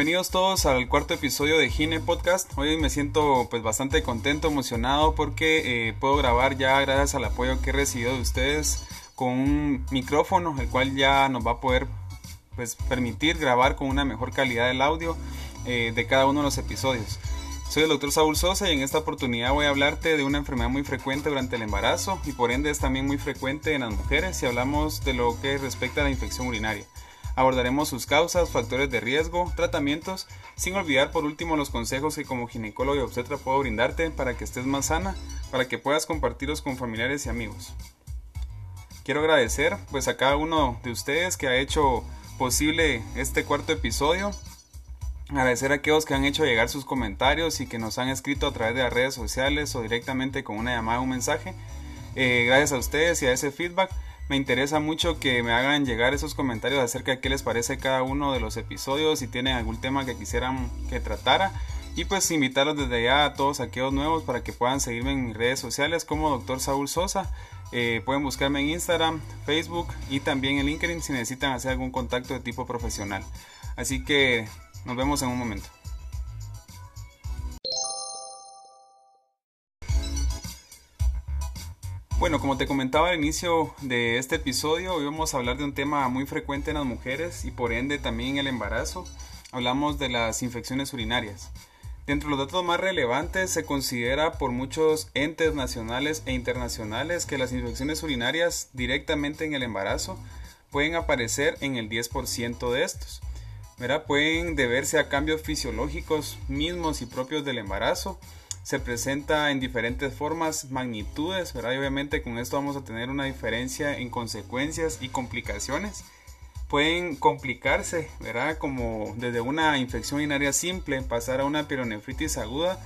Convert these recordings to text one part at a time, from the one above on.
Bienvenidos todos al cuarto episodio de Gine Podcast. Hoy me siento pues bastante contento, emocionado porque eh, puedo grabar ya gracias al apoyo que he recibido de ustedes con un micrófono, el cual ya nos va a poder pues permitir grabar con una mejor calidad del audio eh, de cada uno de los episodios. Soy el doctor Saúl Sosa y en esta oportunidad voy a hablarte de una enfermedad muy frecuente durante el embarazo y por ende es también muy frecuente en las mujeres si hablamos de lo que respecta a la infección urinaria. Abordaremos sus causas, factores de riesgo, tratamientos, sin olvidar por último los consejos que como ginecólogo y obstetra puedo brindarte para que estés más sana, para que puedas compartirlos con familiares y amigos. Quiero agradecer pues a cada uno de ustedes que ha hecho posible este cuarto episodio. Agradecer a aquellos que han hecho llegar sus comentarios y que nos han escrito a través de las redes sociales o directamente con una llamada o un mensaje. Eh, gracias a ustedes y a ese feedback me interesa mucho que me hagan llegar esos comentarios acerca de qué les parece cada uno de los episodios, si tienen algún tema que quisieran que tratara. Y pues invitarlos desde ya a todos aquellos nuevos para que puedan seguirme en mis redes sociales como Dr. Saúl Sosa. Eh, pueden buscarme en Instagram, Facebook y también en LinkedIn si necesitan hacer algún contacto de tipo profesional. Así que nos vemos en un momento. Bueno, como te comentaba al inicio de este episodio, hoy vamos a hablar de un tema muy frecuente en las mujeres y por ende también en el embarazo. Hablamos de las infecciones urinarias. Dentro de los datos más relevantes se considera por muchos entes nacionales e internacionales que las infecciones urinarias directamente en el embarazo pueden aparecer en el 10% de estos. Pueden deberse a cambios fisiológicos mismos y propios del embarazo se presenta en diferentes formas, magnitudes, ¿verdad? Y obviamente con esto vamos a tener una diferencia en consecuencias y complicaciones. Pueden complicarse, ¿verdad? Como desde una infección urinaria simple, pasar a una pironefritis aguda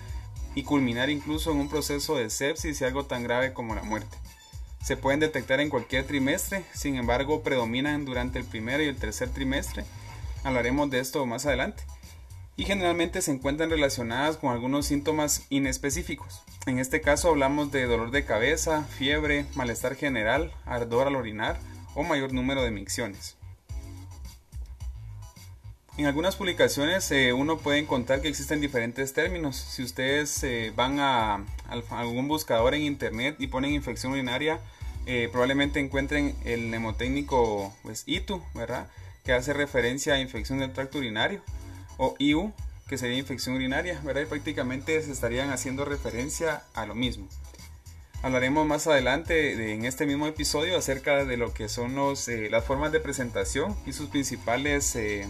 y culminar incluso en un proceso de sepsis y algo tan grave como la muerte. Se pueden detectar en cualquier trimestre, sin embargo predominan durante el primero y el tercer trimestre. Hablaremos de esto más adelante y generalmente se encuentran relacionadas con algunos síntomas inespecíficos. En este caso hablamos de dolor de cabeza, fiebre, malestar general, ardor al orinar o mayor número de micciones. En algunas publicaciones eh, uno puede encontrar que existen diferentes términos. Si ustedes eh, van a, algún buscador en internet y ponen infección urinaria, eh, probablemente encuentren el mnemotécnico pues, ITU, ¿verdad? que hace referencia a infección del tracto urinario o IU, que sería infección urinaria, ¿verdad? Y prácticamente se estarían haciendo referencia a lo mismo. Hablaremos más adelante en este mismo episodio acerca de lo que son los, eh, las formas de presentación y sus principales, eh,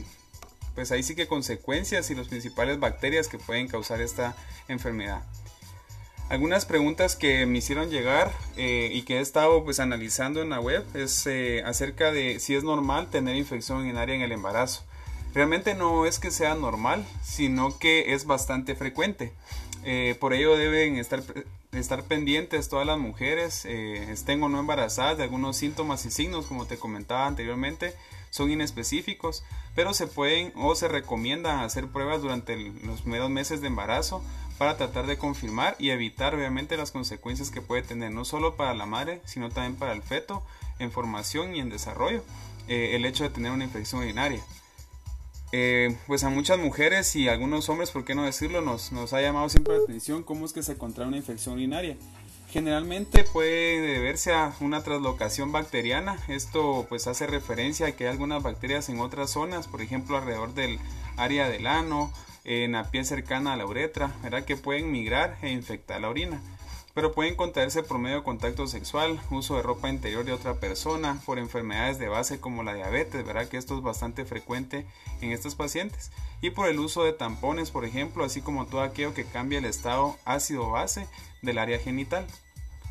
pues ahí sí que consecuencias y las principales bacterias que pueden causar esta enfermedad. Algunas preguntas que me hicieron llegar eh, y que he estado pues analizando en la web es acerca de si es normal tener infección urinaria en el embarazo. Realmente no es que sea normal, sino que es bastante frecuente. Eh, por ello deben estar, pendientes todas las mujeres, eh, estén o no embarazadas, de algunos síntomas y signos, como te comentaba anteriormente, son inespecíficos, pero se pueden o se recomienda hacer pruebas durante los primeros meses de embarazo para tratar de confirmar y evitar obviamente las consecuencias que puede tener no solo para la madre, sino también para el feto en formación y en desarrollo, eh, el hecho de tener una infección urinaria. Eh, pues a muchas mujeres y algunos hombres, por qué no decirlo, nos, nos ha llamado siempre la atención cómo es que se contrae una infección urinaria. Generalmente puede deberse a una traslocación bacteriana. Esto pues hace referencia a que hay algunas bacterias en otras zonas, por ejemplo alrededor del área del ano, en la piel cercana a la uretra, ¿verdad? que pueden migrar e infectar la orina pero pueden contraerse por medio de contacto sexual, uso de ropa interior de otra persona, por enfermedades de base como la diabetes, ¿verdad? Que esto es bastante frecuente en estos pacientes. Y por el uso de tampones, por ejemplo, así como todo aquello que cambia el estado ácido-base del área genital.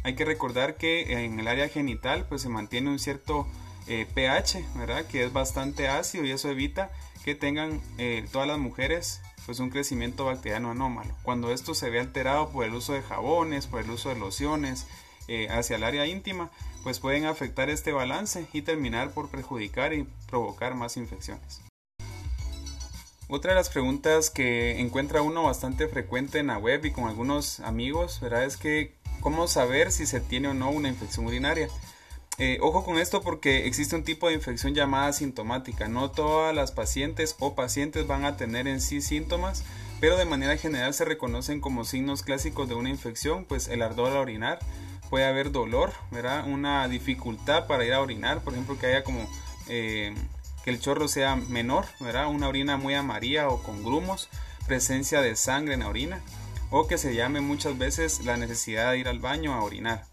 Hay que recordar que en el área genital pues se mantiene un cierto eh, pH, ¿verdad? Que es bastante ácido y eso evita que tengan eh, todas las mujeres pues un crecimiento bacteriano anómalo. Cuando esto se ve alterado por el uso de jabones, por el uso de lociones eh, hacia el área íntima, pues pueden afectar este balance y terminar por perjudicar y provocar más infecciones. Otra de las preguntas que encuentra uno bastante frecuente en la web y con algunos amigos. Es que cómo saber si se tiene o no una infección urinaria. Eh, ojo con esto porque existe un tipo de infección llamada sintomática. No todas las pacientes o pacientes van a tener en sí síntomas, pero de manera general se reconocen como signos clásicos de una infección, pues el ardor al orinar, puede haber dolor, ¿verdad? Una dificultad para ir a orinar, por ejemplo, que haya como eh, que el chorro sea menor, ¿verdad? Una orina muy amarilla o con grumos, presencia de sangre en la orina, o que se llame muchas veces la necesidad de ir al baño a orinar.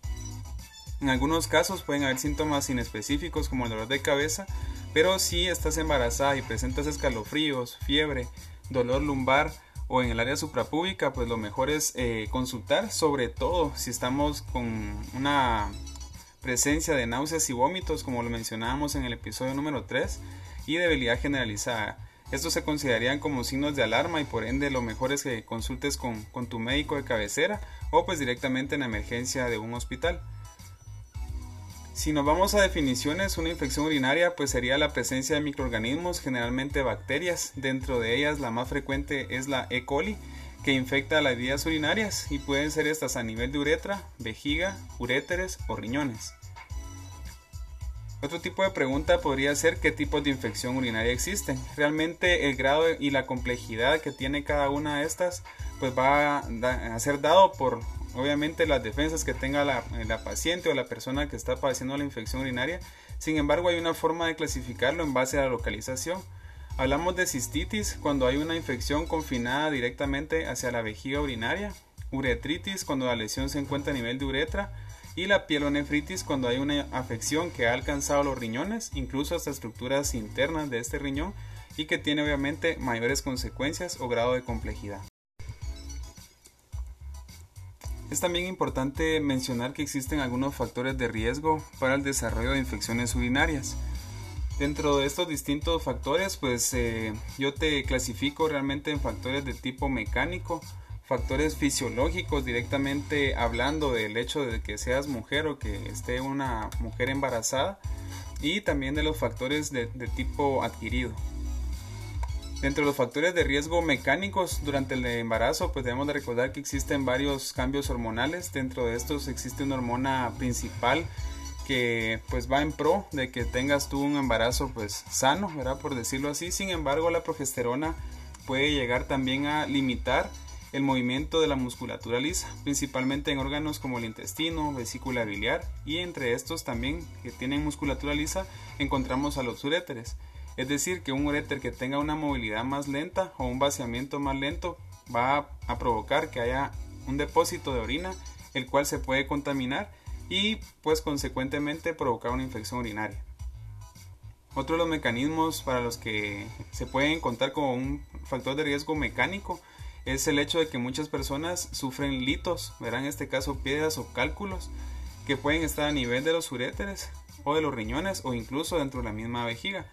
En algunos casos pueden haber síntomas inespecíficos como el dolor de cabeza, pero si estás embarazada y presentas escalofríos, fiebre, dolor lumbar o en el área suprapúbica, pues lo mejor es eh, consultar, sobre todo si estamos con una presencia de náuseas y vómitos, como lo mencionábamos en el episodio número 3, y debilidad generalizada. Estos se considerarían como signos de alarma y por ende lo mejor es que consultes con, con tu médico de cabecera o pues directamente en la emergencia de un hospital. Si nos vamos a definiciones, una infección urinaria pues sería la presencia de microorganismos, generalmente bacterias. Dentro de ellas la más frecuente es la E. coli, que infecta las vías urinarias y pueden ser estas a nivel de uretra, vejiga, uréteres o riñones. Otro tipo de pregunta podría ser qué tipos de infección urinaria existen. Realmente el grado y la complejidad que tiene cada una de estas pues va a ser dado por obviamente las defensas que tenga la, paciente o la persona que está padeciendo la infección urinaria. Sin embargo, hay una forma de clasificarlo en base a la localización. Hablamos de cistitis cuando hay una infección confinada directamente hacia la vejiga urinaria, uretritis cuando la lesión se encuentra a nivel de uretra y la pielonefritis cuando hay una afección que ha alcanzado los riñones, incluso hasta estructuras internas de este riñón y que tiene obviamente mayores consecuencias o grado de complejidad. Es también importante mencionar que existen algunos factores de riesgo para el desarrollo de infecciones urinarias. Dentro de estos distintos factores, pues eh, yo te clasifico realmente en factores de tipo mecánico, factores fisiológicos directamente hablando del hecho de que seas mujer o que esté una mujer embarazada y también de los factores de tipo adquirido. Dentro de los factores de riesgo mecánicos durante el embarazo, pues debemos de recordar que existen varios cambios hormonales. Dentro de estos existe una hormona principal que pues va en pro de que tengas tú un embarazo pues sano, ¿verdad? Por decirlo así. Sin embargo, la progesterona puede llegar también a limitar el movimiento de la musculatura lisa, principalmente en órganos como el intestino, vesícula biliar y entre estos también que tienen musculatura lisa encontramos a los uréteres. Es decir, que un uréter que tenga una movilidad más lenta o un vaciamiento más lento va a provocar que haya un depósito de orina, el cual se puede contaminar y pues consecuentemente provocar una infección urinaria. Otro de los mecanismos para los que se puede encontrar como un factor de riesgo mecánico es el hecho de que muchas personas sufren litos, verán en este caso piedras o cálculos que pueden estar a nivel de los uréteres o de los riñones o incluso dentro de la misma vejiga.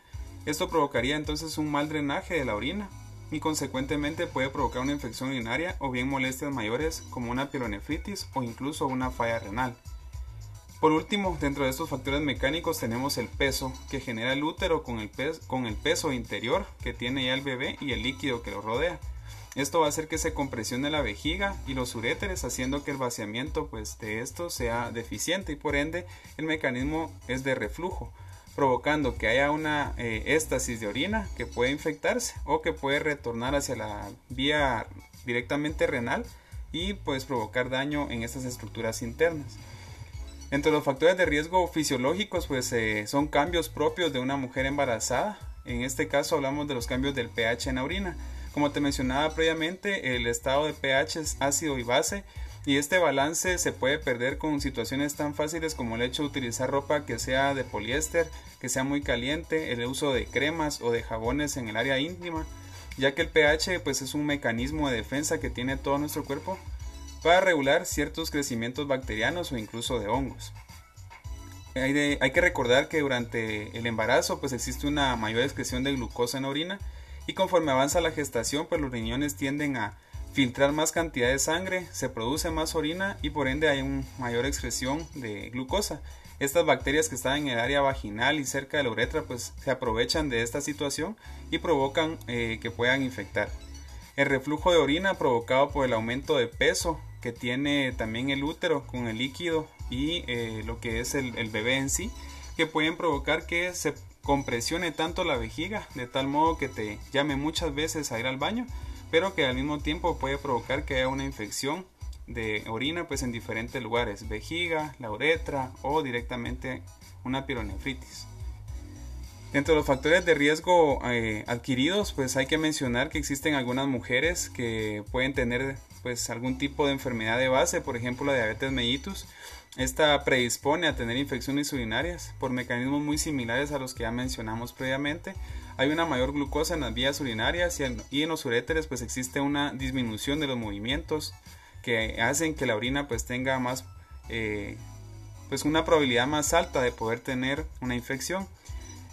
Esto provocaría entonces un mal drenaje de la orina y consecuentemente puede provocar una infección urinaria o bien molestias mayores como una pielonefritis o incluso una falla renal. Por último, dentro de estos factores mecánicos tenemos el peso que genera el útero con el, peso interior que tiene ya el bebé y el líquido que lo rodea. Esto va a hacer que se compresione la vejiga y los uréteres haciendo que el vaciamiento pues, de esto sea deficiente y por ende el mecanismo es de reflujo provocando que haya una eh, éstasis de orina que puede infectarse o que puede retornar hacia la vía directamente renal y pues provocar daño en estas estructuras internas. Entre los factores de riesgo fisiológicos pues eh, son cambios propios de una mujer embarazada. En este caso hablamos de los cambios del pH en la orina. Como te mencionaba previamente, el estado de pH es ácido y base y este balance se puede perder con situaciones tan fáciles como el hecho de utilizar ropa que sea de poliéster, que sea muy caliente, el uso de cremas o de jabones en el área íntima, ya que el pH pues es un mecanismo de defensa que tiene todo nuestro cuerpo para regular ciertos crecimientos bacterianos o incluso de hongos. Hay, que recordar que durante el embarazo pues existe una mayor excreción de glucosa en la orina y conforme avanza la gestación pues los riñones tienden a filtrar más cantidad de sangre, se produce más orina y por ende hay una mayor excreción de glucosa. Estas bacterias que están en el área vaginal y cerca de la uretra pues se aprovechan de esta situación y provocan eh, que puedan infectar. El reflujo de orina provocado por el aumento de peso que tiene también el útero con el líquido y lo que es el, el bebé en sí, que pueden provocar que se compresione tanto la vejiga de tal modo que te llame muchas veces a ir al baño, pero que al mismo tiempo puede provocar que haya una infección de orina pues en diferentes lugares, vejiga, la uretra o directamente una pironefritis. Dentro de los factores de riesgo eh, adquiridos, pues hay que mencionar que existen algunas mujeres que pueden tener pues algún tipo de enfermedad de base, por ejemplo la diabetes mellitus, esta predispone a tener infecciones urinarias por mecanismos muy similares a los que ya mencionamos previamente. Hay una mayor glucosa en las vías urinarias y en, los uréteres pues existe una disminución de los movimientos que hacen que la orina pues tenga más eh, pues una probabilidad más alta de poder tener una infección.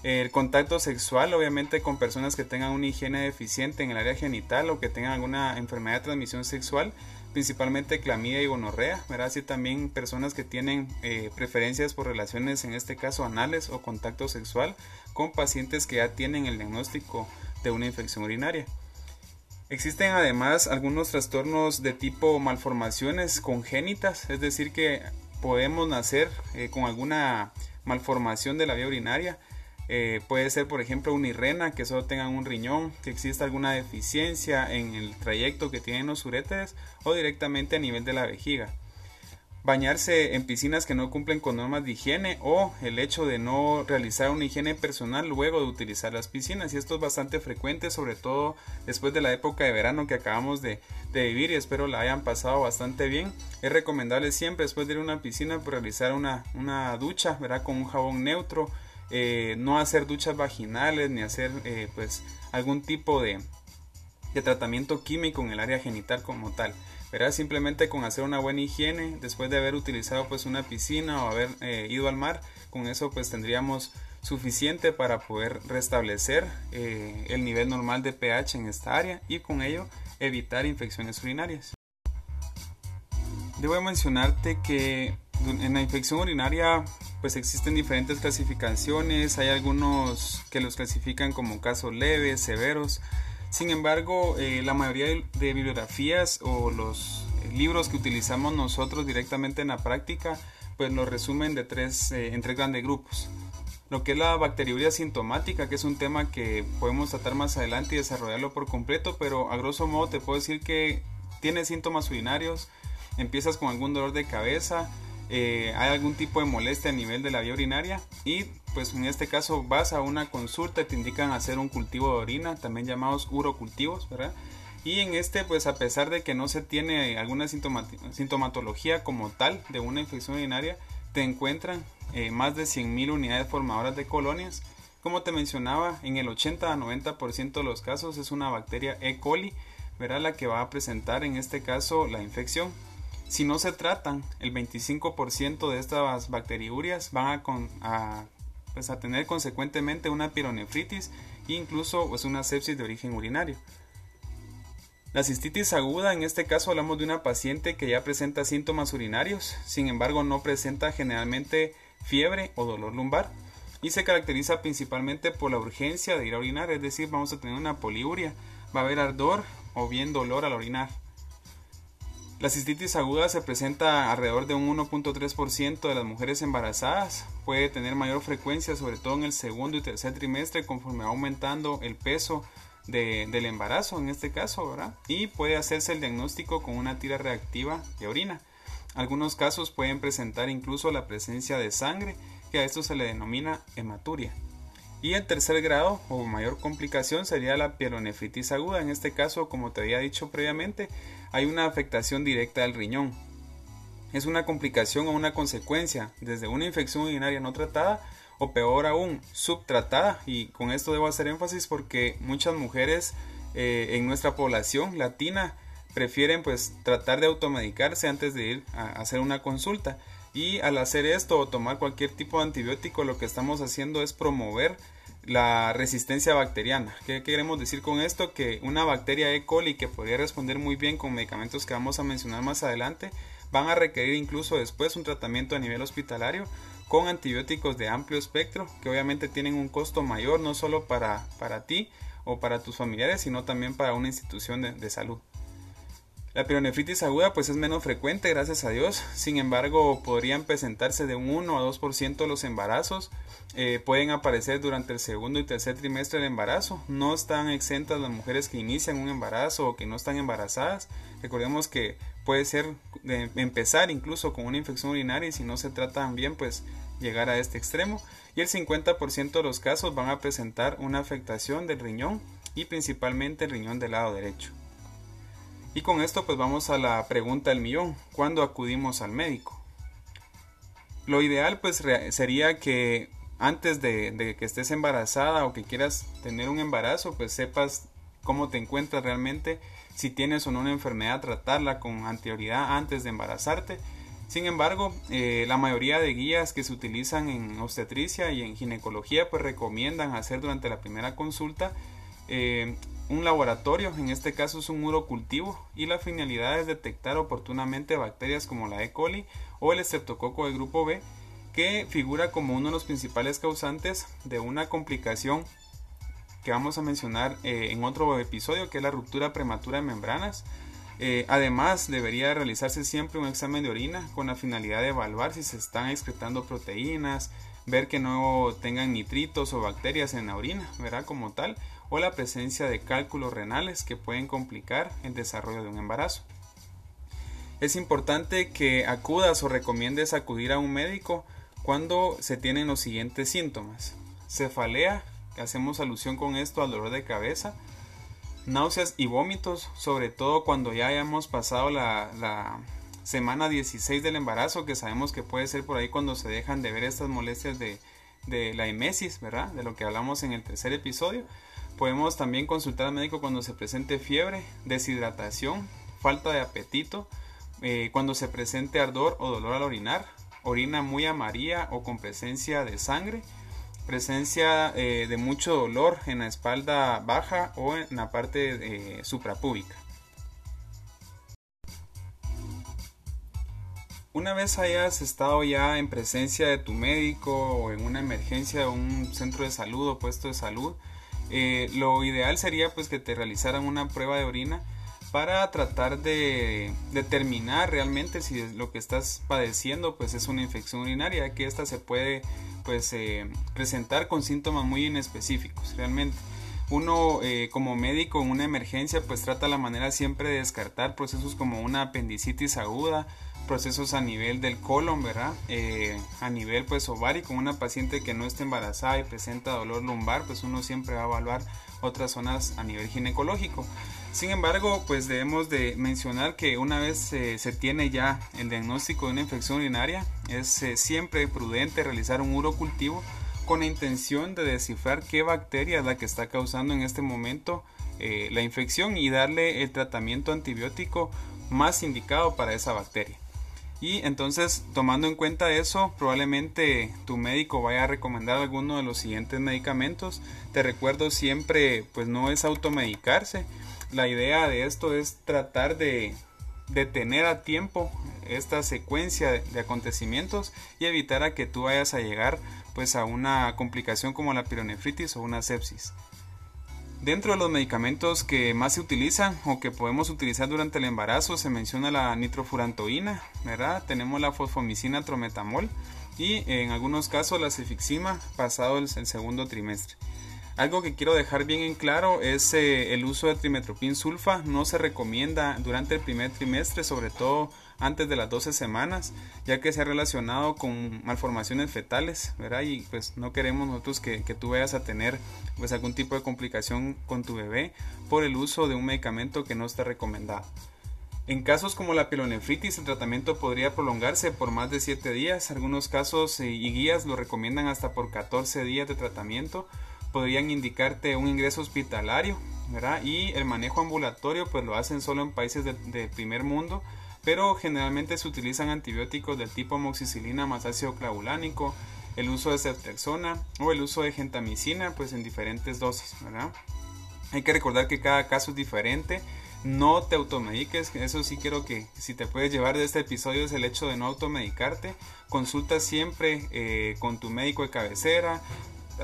El contacto sexual, obviamente, con personas que tengan una higiene deficiente en el área genital o que tengan alguna enfermedad de transmisión sexual, principalmente clamidia y gonorrea, ¿verdad? Así también personas que tienen eh, preferencias por relaciones, en este caso anales o contacto sexual, con pacientes que ya tienen el diagnóstico de una infección urinaria. Existen además algunos trastornos de tipo malformaciones congénitas, es decir, que podemos nacer eh, con alguna malformación de la vía urinaria eh, puede ser, por ejemplo, una irrena que solo tengan un riñón, que exista alguna deficiencia en el trayecto que tienen los uréteres o directamente a nivel de la vejiga. Bañarse en piscinas que no cumplen con normas de higiene o el hecho de no realizar una higiene personal luego de utilizar las piscinas. Y esto es bastante frecuente, sobre todo después de la época de verano que acabamos de, vivir y espero la hayan pasado bastante bien. Es recomendable siempre después de ir a una piscina pues, realizar una, una ducha ¿verdad? con un jabón neutro eh, no hacer duchas vaginales ni hacer eh, pues algún tipo de, de, tratamiento químico en el área genital como tal. Simplemente con hacer una buena higiene después de haber utilizado pues una piscina o haber eh, ido al mar, con eso pues tendríamos suficiente para poder restablecer el nivel normal de pH en esta área y con ello evitar infecciones urinarias. Debo mencionarte que en la infección urinaria pues existen diferentes clasificaciones, hay algunos que los clasifican como casos leves, severos. Sin embargo, eh, la mayoría de bibliografías o los eh, libros que utilizamos nosotros directamente en la práctica, pues los resumen de tres, eh, grandes grupos. Lo que es la bacteriuria sintomática, que es un tema que podemos tratar más adelante y desarrollarlo por completo, pero a grosso modo te puedo decir que tiene síntomas urinarios, empiezas con algún dolor de cabeza, eh, hay algún tipo de molestia a nivel de la vía urinaria y pues en este caso vas a una consulta y te indican hacer un cultivo de orina, también llamados urocultivos, ¿verdad? Y en este, pues a pesar de que no se tiene alguna sintomatología como tal de una infección urinaria, te encuentran eh, más de 100.000 unidades formadoras de colonias. Como te mencionaba, en el 80 a 90% de los casos es una bacteria E. coli, ¿verdad? La que va a presentar en este caso la infección. Si no se tratan, el 25% de estas bacteriurias van a, pues, tener consecuentemente una pironefritis e incluso pues, una sepsis de origen urinario. La cistitis aguda, en este caso hablamos de una paciente que ya presenta síntomas urinarios, sin embargo no presenta generalmente fiebre o dolor lumbar y se caracteriza principalmente por la urgencia de ir a orinar, es decir, vamos a tener una poliuria, va a haber ardor o bien dolor al orinar. La cistitis aguda se presenta alrededor de un 1.3% de las mujeres embarazadas. Puede tener mayor frecuencia, sobre todo en el segundo y tercer trimestre, conforme va aumentando el peso del embarazo, en este caso, ¿verdad? Y puede hacerse el diagnóstico con una tira reactiva de orina. Algunos casos pueden presentar incluso la presencia de sangre, que a esto se le denomina hematuria. Y el tercer grado o mayor complicación sería la pielonefritis aguda. En este caso, como te había dicho previamente, hay una afectación directa del riñón. Es una complicación o una consecuencia desde una infección urinaria no tratada o peor aún subtratada. Y con esto debo hacer énfasis porque muchas mujeres eh, en nuestra población latina prefieren pues tratar de automedicarse antes de ir a hacer una consulta. Y al hacer esto o tomar cualquier tipo de antibiótico, lo que estamos haciendo es promover la resistencia bacteriana. ¿Qué queremos decir con esto? Que una bacteria E. coli que podría responder muy bien con medicamentos que vamos a mencionar más adelante van a requerir incluso después un tratamiento a nivel hospitalario con antibióticos de amplio espectro que obviamente tienen un costo mayor no solo para, para ti o para tus familiares sino también para una institución de, de salud. La pielonefritis aguda pues es menos frecuente, gracias a Dios. Sin embargo, podrían presentarse de un 1 a 2% de los embarazos. Eh, pueden aparecer durante el segundo y tercer trimestre del embarazo. No están exentas las mujeres que inician un embarazo o que no están embarazadas. Recordemos que puede ser de empezar incluso con una infección urinaria y si no se tratan bien pues llegar a este extremo. Y el 50% de los casos van a presentar una afectación del riñón y principalmente el riñón del lado derecho. Y con esto pues vamos a la pregunta del millón. ¿Cuándo acudimos al médico? Lo ideal pues sería que antes de, que estés embarazada o que quieras tener un embarazo pues sepas cómo te encuentras realmente, si tienes o no una enfermedad, tratarla con anterioridad antes de embarazarte. Sin embargo, eh, la mayoría de guías que se utilizan en obstetricia y en ginecología pues recomiendan hacer durante la primera consulta eh, un laboratorio, en este caso es un urocultivo, y la finalidad es detectar oportunamente bacterias como la E. coli o el estreptococo del grupo B, que figura como uno de los principales causantes de una complicación que vamos a mencionar eh, en otro episodio, que es la ruptura prematura de membranas. Eh, además, debería realizarse siempre un examen de orina con la finalidad de evaluar si se están excretando proteínas, ver que no tengan nitritos o bacterias en la orina, ¿verdad? Como tal, o la presencia de cálculos renales que pueden complicar el desarrollo de un embarazo. Es importante que acudas o recomiendes acudir a un médico cuando se tienen los siguientes síntomas. Cefalea, hacemos alusión con esto al dolor de cabeza, náuseas y vómitos, sobre todo cuando ya hayamos pasado la, semana 16 del embarazo, que sabemos que puede ser por ahí cuando se dejan de ver estas molestias de, de la emesis, ¿verdad? De lo que hablamos en el tercer episodio. Podemos también consultar al médico cuando se presente fiebre, deshidratación, falta de apetito, eh, cuando se presente ardor o dolor al orinar, orina muy amarilla o con presencia de sangre, presencia eh, de mucho dolor en la espalda baja o en la parte eh, suprapúbica. Una vez hayas estado ya en presencia de tu médico o en una emergencia de un centro de salud o puesto de salud, eh, lo ideal sería pues que te realizaran una prueba de orina para tratar de determinar realmente si lo que estás padeciendo pues es una infección urinaria. Que esta se puede pues eh, presentar con síntomas muy inespecíficos realmente. Uno eh, como médico en una emergencia pues trata la manera siempre de descartar procesos como una apendicitis aguda procesos a nivel del colon, ¿verdad? Eh, a nivel pues ovárico, una paciente que no esté embarazada y presenta dolor lumbar, pues uno siempre va a evaluar otras zonas a nivel ginecológico. Sin embargo, pues debemos de mencionar que una vez eh, se tiene ya el diagnóstico de una infección urinaria, es eh, siempre prudente realizar un urocultivo con la intención de descifrar qué bacteria es la que está causando en este momento la infección y darle el tratamiento antibiótico más indicado para esa bacteria. Y entonces, tomando en cuenta eso, probablemente tu médico vaya a recomendar alguno de los siguientes medicamentos. Te recuerdo siempre, pues no es automedicarse. La idea de esto es tratar de detener a tiempo esta secuencia de acontecimientos y evitar a que tú vayas a llegar pues a una complicación como la pironefritis o una sepsis. Dentro de los medicamentos que más se utilizan o que podemos utilizar durante el embarazo se menciona la nitrofurantoína, ¿verdad? Tenemos la fosfomicina trometamol y en algunos casos la cefixima pasado el, segundo trimestre. Algo que quiero dejar bien en claro es eh, el uso de trimetropin sulfa. No se recomienda durante el primer trimestre, sobre todo antes de las 12 semanas, ya que se ha relacionado con malformaciones fetales, ¿verdad? Y pues no queremos nosotros que, tú vayas a tener pues algún tipo de complicación con tu bebé por el uso de un medicamento que no está recomendado. En casos como la pielonefritis, el tratamiento podría prolongarse por más de 7 días. Algunos casos eh, y guías lo recomiendan hasta por 14 días de tratamiento. Podrían indicarte un ingreso hospitalario, ¿verdad? Y el manejo ambulatorio, pues lo hacen solo en países de primer mundo pero generalmente se utilizan antibióticos del tipo amoxicilina más ácido clavulánico, el uso de ceftriaxona o el uso de gentamicina pues en diferentes dosis, ¿verdad? Hay que recordar que cada caso es diferente, no te automediques, eso sí quiero que si te puedes llevar de este episodio es el hecho de no automedicarte, consulta siempre eh, con tu médico de cabecera,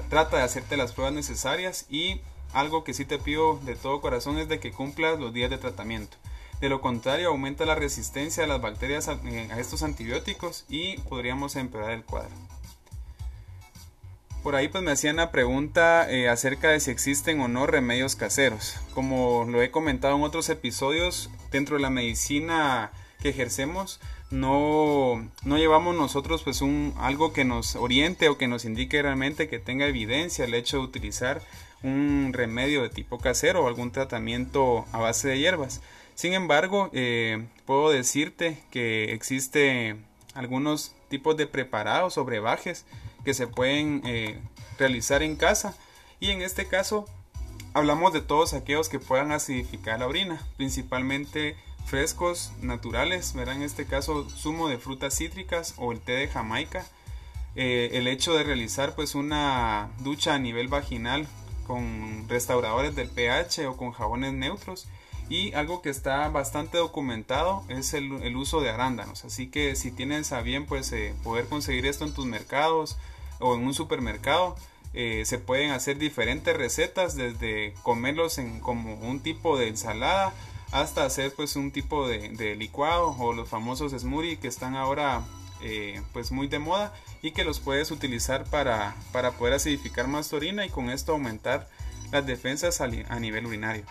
trata de hacerte las pruebas necesarias y algo que sí te pido de todo corazón es de que cumplas los días de tratamiento. De lo contrario, aumenta la resistencia de las bacterias a, estos antibióticos y podríamos empeorar el cuadro. Por ahí pues me hacían la pregunta eh, acerca de si existen o no remedios caseros. Como lo he comentado en otros episodios, dentro de la medicina que ejercemos, no, no llevamos nosotros pues un, algo que nos oriente o que nos indique realmente que tenga evidencia el hecho de utilizar un remedio de tipo casero o algún tratamiento a base de hierbas. Sin embargo, eh, puedo decirte que existe algunos tipos de preparados o brebajes que se pueden eh, realizar en casa y en este caso hablamos de todos aquellos que puedan acidificar la orina, principalmente frescos naturales, verán en este caso zumo de frutas cítricas o el té de Jamaica. Eh, el hecho de realizar pues una ducha a nivel vaginal con restauradores del pH o con jabones neutros y algo que está bastante documentado es el, uso de arándanos así que si tienes a bien pues eh, poder conseguir esto en tus mercados o en un supermercado eh, se pueden hacer diferentes recetas desde comerlos en como un tipo de ensalada hasta hacer pues un tipo de, licuado o los famosos smoothie que están ahora eh, pues muy de moda y que los puedes utilizar para, para poder acidificar más tu orina y con esto aumentar las defensas a, nivel urinario.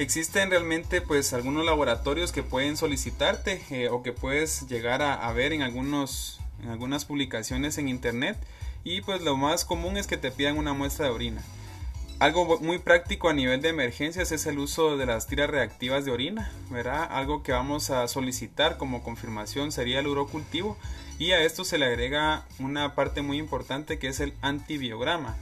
Existen realmente pues algunos laboratorios que pueden solicitarte eh, o que puedes llegar a, a ver en, algunos, en algunas publicaciones en internet y pues lo más común es que te pidan una muestra de orina. Algo muy práctico a nivel de emergencias es el uso de las tiras reactivas de orina, ¿verdad? Algo que vamos a solicitar como confirmación sería el urocultivo y a esto se le agrega una parte muy importante que es el antibiograma.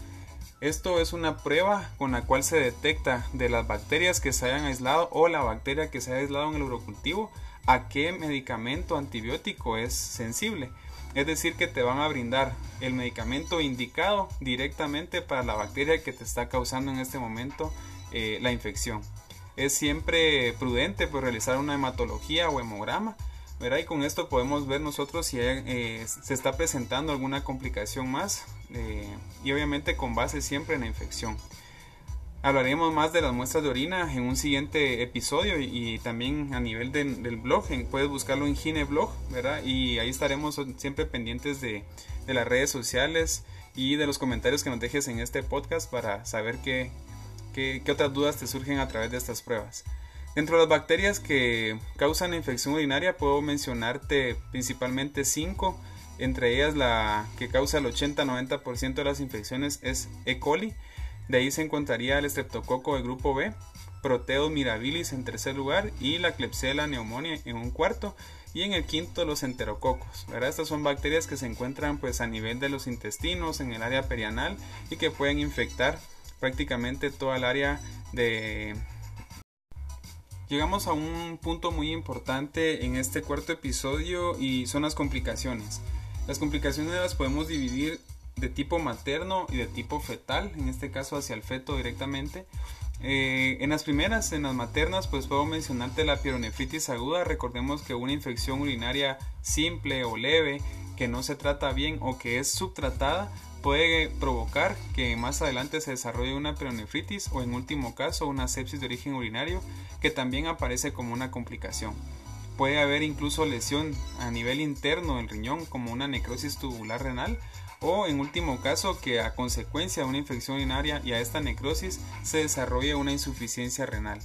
Esto es una prueba con la cual se detecta de las bacterias que se hayan aislado o la bacteria que se haya aislado en el urocultivo a qué medicamento antibiótico es sensible. Es decir, que te van a brindar el medicamento indicado directamente para la bacteria que te está causando en este momento eh, la infección. Es siempre prudente pues, realizar una hematología o hemograma. Y con esto podemos ver nosotros si eh, se está presentando alguna complicación más eh, y obviamente con base siempre en la infección. Hablaremos más de las muestras de orina en un siguiente episodio y, también a nivel del blog. puedes buscarlo en Gineblog, ¿verdad? Y ahí estaremos siempre pendientes de, las redes sociales y de los comentarios que nos dejes en este podcast para saber qué, qué, otras dudas te surgen a través de estas pruebas. Dentro de las bacterias que causan infección urinaria puedo mencionarte principalmente cinco. Entre ellas la que causa el 80-90% de las infecciones es E. coli de ahí se encontraría el estreptococo de grupo B, Proteus mirabilis en tercer lugar y la Klebsiella pneumonia en un cuarto y en el quinto los enterococos. Estas son bacterias que se encuentran pues a nivel de los intestinos, en el área perianal y que pueden infectar prácticamente toda el área de Llegamos a un punto muy importante en este cuarto episodio y son las complicaciones. Las complicaciones las podemos dividir de tipo materno y de tipo fetal, en este caso hacia el feto directamente. Eh, en las primeras, en las maternas, pues puedo mencionarte la pironefritis aguda. Recordemos que una infección urinaria simple o leve, que no se trata bien o que es subtratada, puede provocar que más adelante se desarrolle una pironefritis o en último caso una sepsis de origen urinario, que también aparece como una complicación. Puede haber incluso lesión a nivel interno del riñón como una necrosis tubular renal o en último caso que a consecuencia de una infección urinaria y a esta necrosis se desarrolle una insuficiencia renal.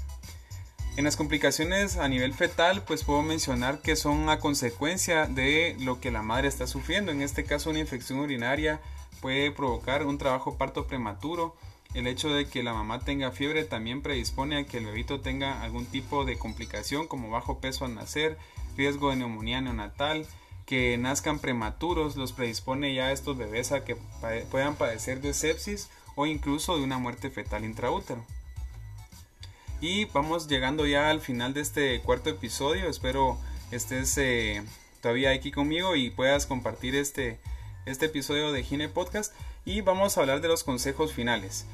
En las complicaciones a nivel fetal, pues puedo mencionar que son a consecuencia de lo que la madre está sufriendo. En este caso, una infección urinaria puede provocar un trabajo parto prematuro. El hecho de que la mamá tenga fiebre también predispone a que el bebito tenga algún tipo de complicación como bajo peso al nacer, riesgo de neumonía neonatal, que nazcan prematuros los predispone ya a estos bebés a que puedan padecer de sepsis o incluso de una muerte fetal intraútero. Y vamos llegando ya al final de este cuarto episodio. Espero estés eh, todavía aquí conmigo y puedas compartir este, este episodio de Gine Podcast. Y vamos a hablar de los consejos finales.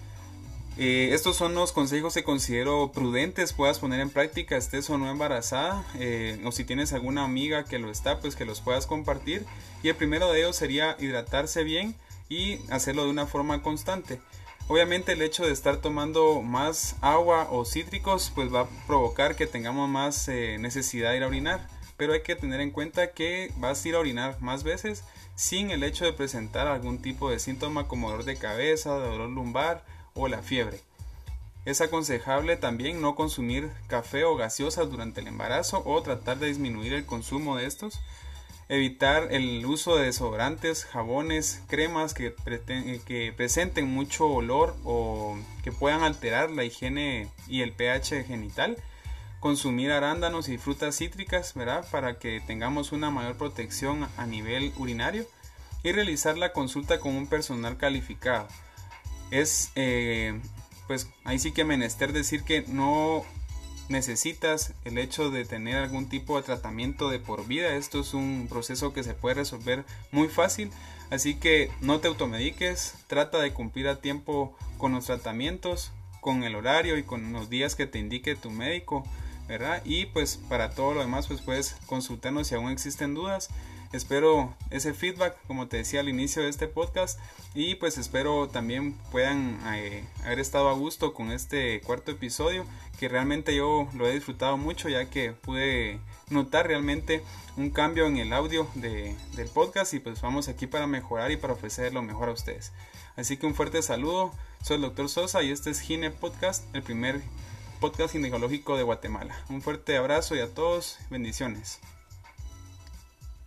Eh, estos son los consejos que considero prudentes puedas poner en práctica, estés o no embarazada, eh, o si tienes alguna amiga que lo está, pues que los puedas compartir. Y el primero de ellos sería hidratarse bien y hacerlo de una forma constante. Obviamente el hecho de estar tomando más agua o cítricos pues va a provocar que tengamos más eh, necesidad de ir a orinar. Pero hay que tener en cuenta que vas a ir a orinar más veces sin el hecho de presentar algún tipo de síntoma como dolor de cabeza, dolor lumbar o la fiebre. Es aconsejable también no consumir café o gaseosas durante el embarazo o tratar de disminuir el consumo de estos evitar el uso de desodorantes, jabones, cremas que, que, presenten mucho olor o que puedan alterar la higiene y el pH genital, consumir arándanos y frutas cítricas, ¿verdad? Para que tengamos una mayor protección a nivel urinario y realizar la consulta con un personal calificado. Es, eh, pues ahí sí que menester decir que no necesitas el hecho de tener algún tipo de tratamiento de por vida. Esto es un proceso que se puede resolver muy fácil. Así que no te automediques, trata de cumplir a tiempo con los tratamientos, con el horario y con los días que te indique tu médico, ¿verdad? Y pues para todo lo demás pues puedes consultarnos si aún existen dudas. Espero ese feedback, como te decía al inicio de este podcast, y pues espero también puedan eh, haber estado a gusto con este cuarto episodio, que realmente yo lo he disfrutado mucho, ya que pude notar realmente un cambio en el audio del podcast y pues vamos aquí para mejorar y para ofrecer lo mejor a ustedes. Así que un fuerte saludo, soy el Dr. Sosa y este es Gine Podcast, el primer podcast ginecológico de Guatemala. Un fuerte abrazo y a todos bendiciones.